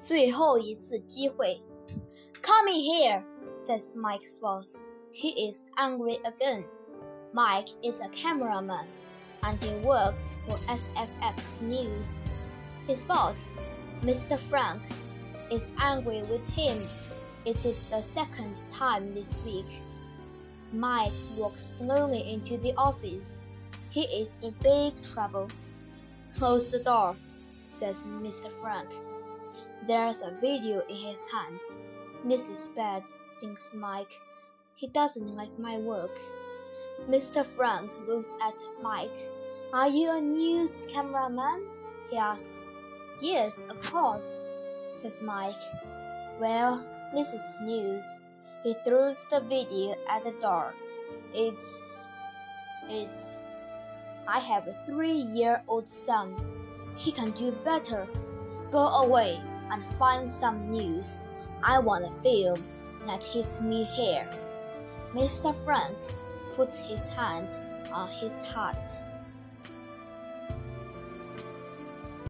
最后一次机会。Come here, says Mike's boss. He is angry again. Mike is a cameraman and he works for SFX News. His boss, Mr. Frank, is angry with him. It is the second time this week. Mike walks slowly into the office. He is in big trouble. Close the door, says Mr. Frank. There's a video in his hand. This is bad, thinks Mike. He doesn't like my work. Mr. Frank looks at Mike. Are you a news cameraman? he asks. Yes, of course, says Mike. Well, this is news. He throws the video at the door. It's. It's. I have a three year old son. He can do better. Go away and find some news. I want a film, not his new hair. Mr. Frank puts his hand on his heart.